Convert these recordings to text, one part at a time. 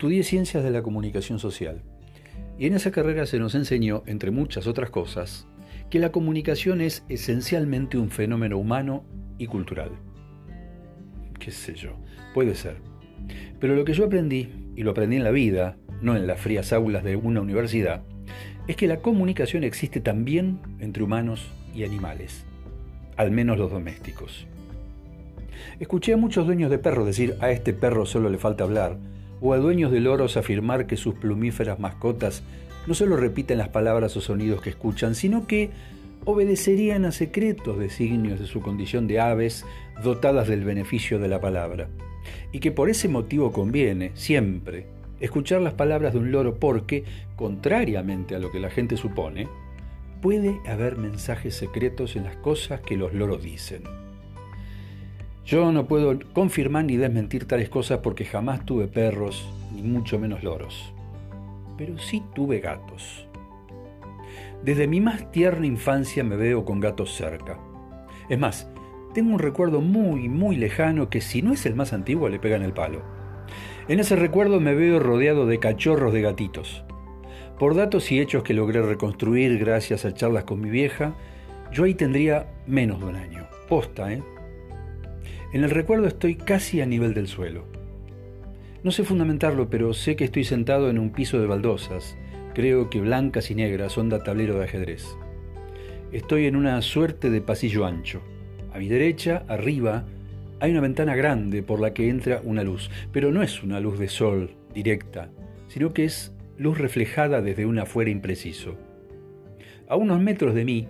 estudié ciencias de la comunicación social. Y en esa carrera se nos enseñó, entre muchas otras cosas, que la comunicación es esencialmente un fenómeno humano y cultural. Qué sé yo, puede ser. Pero lo que yo aprendí, y lo aprendí en la vida, no en las frías aulas de una universidad, es que la comunicación existe también entre humanos y animales, al menos los domésticos. Escuché a muchos dueños de perros decir a este perro solo le falta hablar, o a dueños de loros afirmar que sus plumíferas mascotas no solo repiten las palabras o sonidos que escuchan, sino que obedecerían a secretos designios de su condición de aves dotadas del beneficio de la palabra, y que por ese motivo conviene, siempre, escuchar las palabras de un loro porque, contrariamente a lo que la gente supone, puede haber mensajes secretos en las cosas que los loros dicen. Yo no puedo confirmar ni desmentir tales cosas porque jamás tuve perros, ni mucho menos loros. Pero sí tuve gatos. Desde mi más tierna infancia me veo con gatos cerca. Es más, tengo un recuerdo muy, muy lejano que si no es el más antiguo le pegan el palo. En ese recuerdo me veo rodeado de cachorros de gatitos. Por datos y hechos que logré reconstruir gracias a charlas con mi vieja, yo ahí tendría menos de un año. Posta, ¿eh? En el recuerdo estoy casi a nivel del suelo. No sé fundamentarlo, pero sé que estoy sentado en un piso de baldosas, creo que blancas y negras, onda tablero de ajedrez. Estoy en una suerte de pasillo ancho. A mi derecha, arriba, hay una ventana grande por la que entra una luz, pero no es una luz de sol directa, sino que es luz reflejada desde un afuera impreciso. A unos metros de mí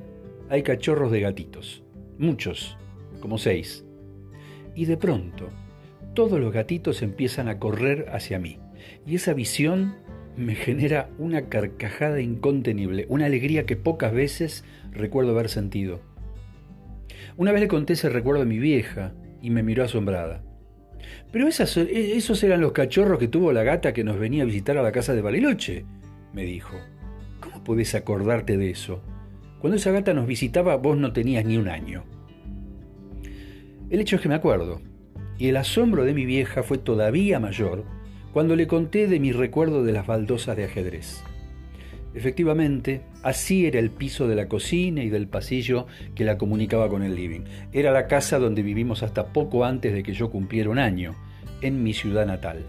hay cachorros de gatitos, muchos, como seis y de pronto todos los gatitos empiezan a correr hacia mí. Y esa visión me genera una carcajada incontenible, una alegría que pocas veces recuerdo haber sentido. Una vez le conté ese recuerdo a mi vieja y me miró asombrada. Pero e, esos eran los cachorros que tuvo la gata que nos venía a visitar a la casa de Bariloche, me dijo. ¿Cómo podés acordarte de eso? Cuando esa gata nos visitaba vos no tenías ni un año. El hecho es que me acuerdo, y el asombro de mi vieja fue todavía mayor cuando le conté de mi recuerdo de las baldosas de ajedrez. Efectivamente, así era el piso de la cocina y del pasillo que la comunicaba con el living. Era la casa donde vivimos hasta poco antes de que yo cumpliera un año, en mi ciudad natal,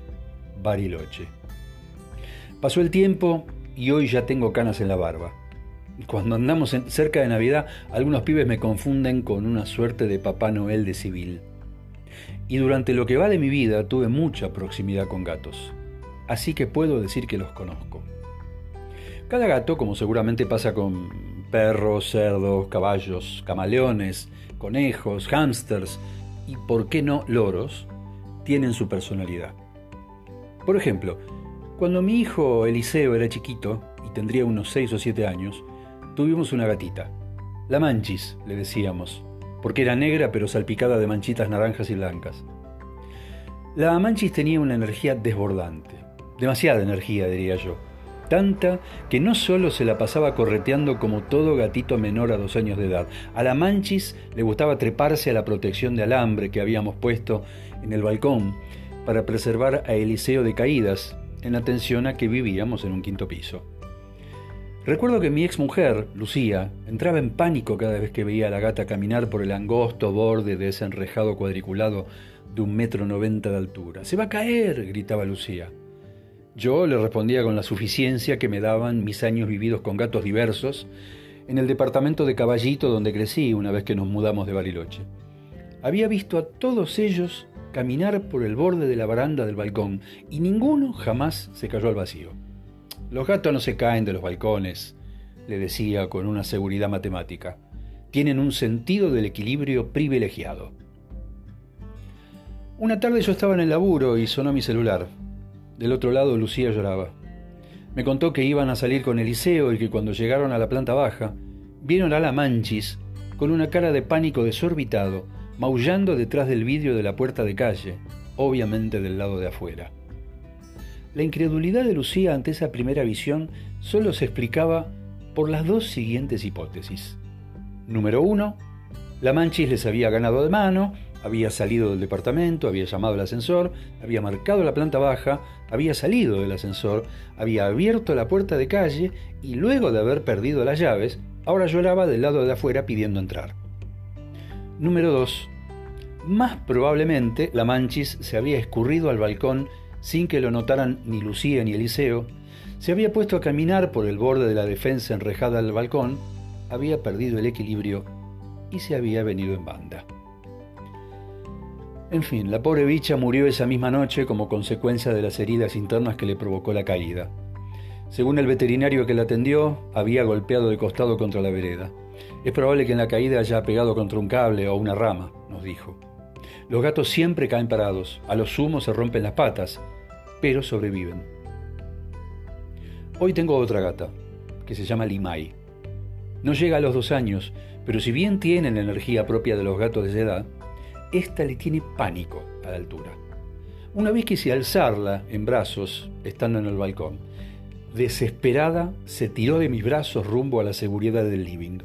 Bariloche. Pasó el tiempo y hoy ya tengo canas en la barba. Cuando andamos cerca de Navidad, algunos pibes me confunden con una suerte de Papá Noel de civil. Y durante lo que va de mi vida tuve mucha proximidad con gatos, así que puedo decir que los conozco. Cada gato, como seguramente pasa con perros, cerdos, caballos, camaleones, conejos, hámsters y, por qué no, loros, tienen su personalidad. Por ejemplo, cuando mi hijo Eliseo era chiquito, y tendría unos 6 o 7 años, tuvimos una gatita. La Manchis, le decíamos, porque era negra pero salpicada de manchitas naranjas y blancas. La Manchis tenía una energía desbordante, demasiada energía, diría yo, tanta que no solo se la pasaba correteando como todo gatito menor a dos años de edad, a la Manchis le gustaba treparse a la protección de alambre que habíamos puesto en el balcón para preservar a Eliseo de caídas, en atención a que vivíamos en un quinto piso. Recuerdo que mi ex mujer, Lucía, entraba en pánico cada vez que veía a la gata caminar por el angosto borde de ese enrejado cuadriculado de un metro noventa de altura. ¡Se va a caer! gritaba Lucía. Yo le respondía con la suficiencia que me daban mis años vividos con gatos diversos en el departamento de Caballito donde crecí una vez que nos mudamos de Bariloche. Había visto a todos ellos caminar por el borde de la baranda del balcón y ninguno jamás se cayó al vacío. Los gatos no se caen de los balcones, le decía con una seguridad matemática. Tienen un sentido del equilibrio privilegiado. Una tarde yo estaba en el laburo y sonó mi celular. Del otro lado Lucía lloraba. Me contó que iban a salir con Eliseo y que cuando llegaron a la planta baja, vieron a la Manchis con una cara de pánico desorbitado, maullando detrás del vidrio de la puerta de calle, obviamente del lado de afuera. La incredulidad de Lucía ante esa primera visión solo se explicaba por las dos siguientes hipótesis. Número uno, la Manchis les había ganado de mano Había salido del departamento, había llamado al ascensor, había marcado la planta baja, había salido del ascensor, había abierto la puerta de calle y luego de haber perdido las llaves, ahora lloraba del lado de afuera pidiendo entrar. Número 2. Más probablemente la Manchis se había escurrido al balcón sin que lo notaran ni Lucía ni Eliseo, se había puesto a caminar por el borde de la defensa enrejada al balcón, había perdido el equilibrio y se había venido en banda. En fin, la pobre bicha murió esa misma noche como consecuencia de las heridas internas que le provocó la caída. Según el veterinario que la atendió, había golpeado de costado contra la vereda. Es probable que en la caída haya pegado contra un cable o una rama, nos dijo. Los gatos siempre caen parados, a lo sumo se rompen las patas, pero sobreviven. Hoy tengo otra gata, que se llama Limay. No llega a los dos años, pero si bien tiene la energía propia de los gatos de esa edad, esta le tiene pánico a la altura. Una vez quise alzarla en brazos, estando en el balcón. Desesperada, se tiró de mis brazos rumbo a la seguridad del living.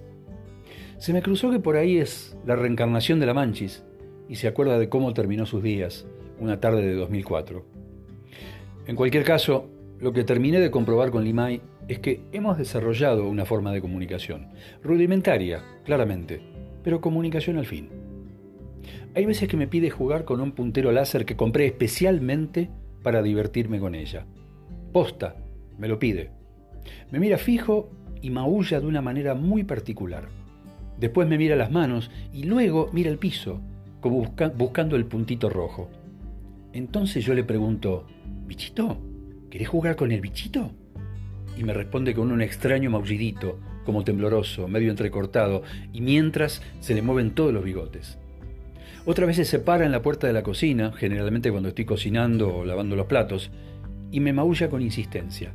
Se me cruzó que por ahí es la reencarnación de la Manchis y se acuerda de cómo terminó sus días, una tarde de 2004. En cualquier caso, lo que terminé de comprobar con Limay es que hemos desarrollado una forma de comunicación, rudimentaria, claramente, pero comunicación al fin. Hay veces que me pide jugar con un puntero láser que compré especialmente para divertirme con ella. Posta, me lo pide. Me mira fijo y maulla de una manera muy particular. Después me mira las manos y luego mira el piso, como buscando el puntito rojo. Entonces yo le pregunto, ¿bichito? ¿Querés jugar con el bichito? Y me responde con un extraño maullidito, como tembloroso, medio entrecortado, y mientras se le mueven todos los bigotes. Otras veces se para en la puerta de la cocina, generalmente cuando estoy cocinando o lavando los platos, y me maulla con insistencia.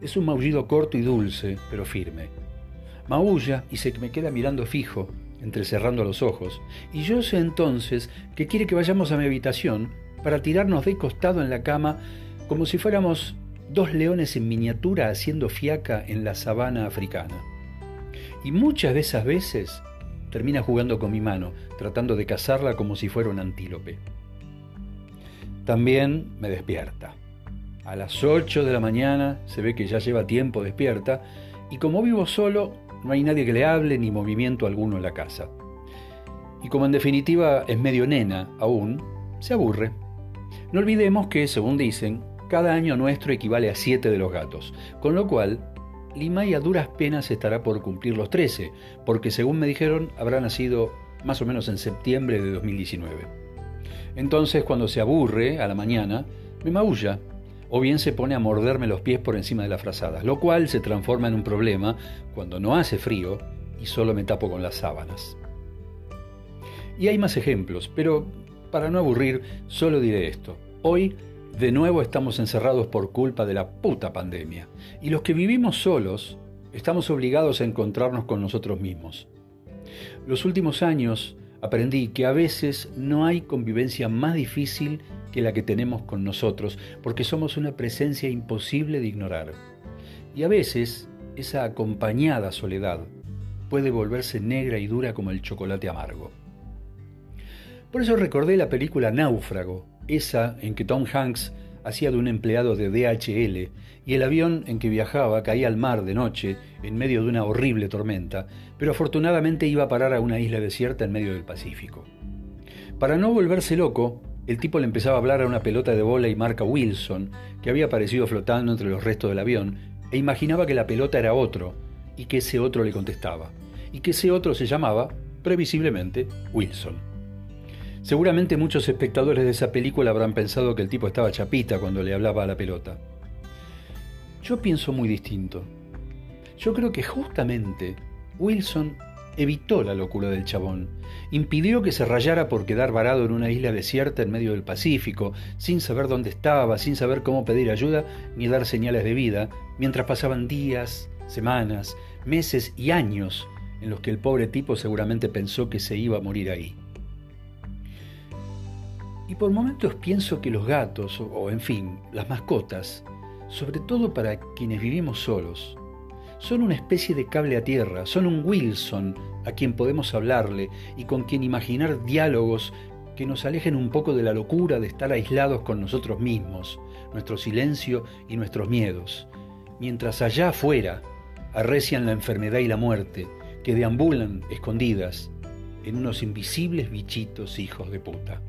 Es un maullido corto y dulce, pero firme. Maulla y se me queda mirando fijo, entrecerrando los ojos, y yo sé entonces que quiere que vayamos a mi habitación para tirarnos de costado en la cama como si fuéramos dos leones en miniatura haciendo fiaca en la sabana africana. Y muchas de esas veces termina jugando con mi mano, tratando de cazarla como si fuera un antílope. También me despierta. A las 8 de la mañana se ve que ya lleva tiempo despierta y como vivo solo, no hay nadie que le hable ni movimiento alguno en la casa. Y como en definitiva es medio nena aún, se aburre. No olvidemos que, según dicen, cada año nuestro equivale a siete de los gatos, con lo cual Limay a duras penas estará por cumplir los 13, porque según me dijeron habrá nacido más o menos en septiembre de 2019. Entonces cuando se aburre a la mañana, me maulla, o bien se pone a morderme los pies por encima de las frazadas, lo cual se transforma en un problema cuando no hace frío y solo me tapo con las sábanas. Y hay más ejemplos, pero para no aburrir, solo diré esto. Hoy de nuevo estamos encerrados por culpa de la puta pandemia. Y los que vivimos solos estamos obligados a encontrarnos con nosotros mismos. Los últimos años aprendí que a veces no hay convivencia más difícil que la que tenemos con nosotros, porque somos una presencia imposible de ignorar. Y a veces esa acompañada soledad puede volverse negra y dura como el chocolate amargo. Por eso recordé la película Náufrago, esa en que Tom Hanks hacía de un empleado de DHL y el avión en que viajaba caía al mar de noche en medio de una horrible tormenta, pero afortunadamente iba a parar a una isla desierta en medio del Pacífico. Para no volverse loco, el tipo le empezaba a hablar a una pelota de bola y marca Wilson, que había aparecido flotando entre los restos del avión, e imaginaba que la pelota era otro, y que ese otro le contestaba, y que ese otro se llamaba, previsiblemente, Wilson. Seguramente muchos espectadores de esa película habrán pensado que el tipo estaba chapita cuando le hablaba a la pelota. Yo pienso muy distinto. Yo creo que justamente Wilson evitó la locura del chabón, impidió que se rayara por quedar varado en una isla desierta en medio del Pacífico, sin saber dónde estaba, sin saber cómo pedir ayuda ni dar señales de vida, mientras pasaban días, semanas, meses y años en los que el pobre tipo seguramente pensó que se iba a morir ahí. Y por momentos pienso que los gatos, o, en fin, las mascotas, sobre todo para quienes vivimos solos, son una especie de cable a tierra, son un Wilson a quien podemos hablarle y con quien imaginar diálogos que nos alejen un poco de la locura de estar aislados con nosotros mismos, nuestro silencio y nuestros miedos, mientras allá afuera arrecian la enfermedad y la muerte, que deambulan escondidas en unos invisibles bichitos hijos de puta.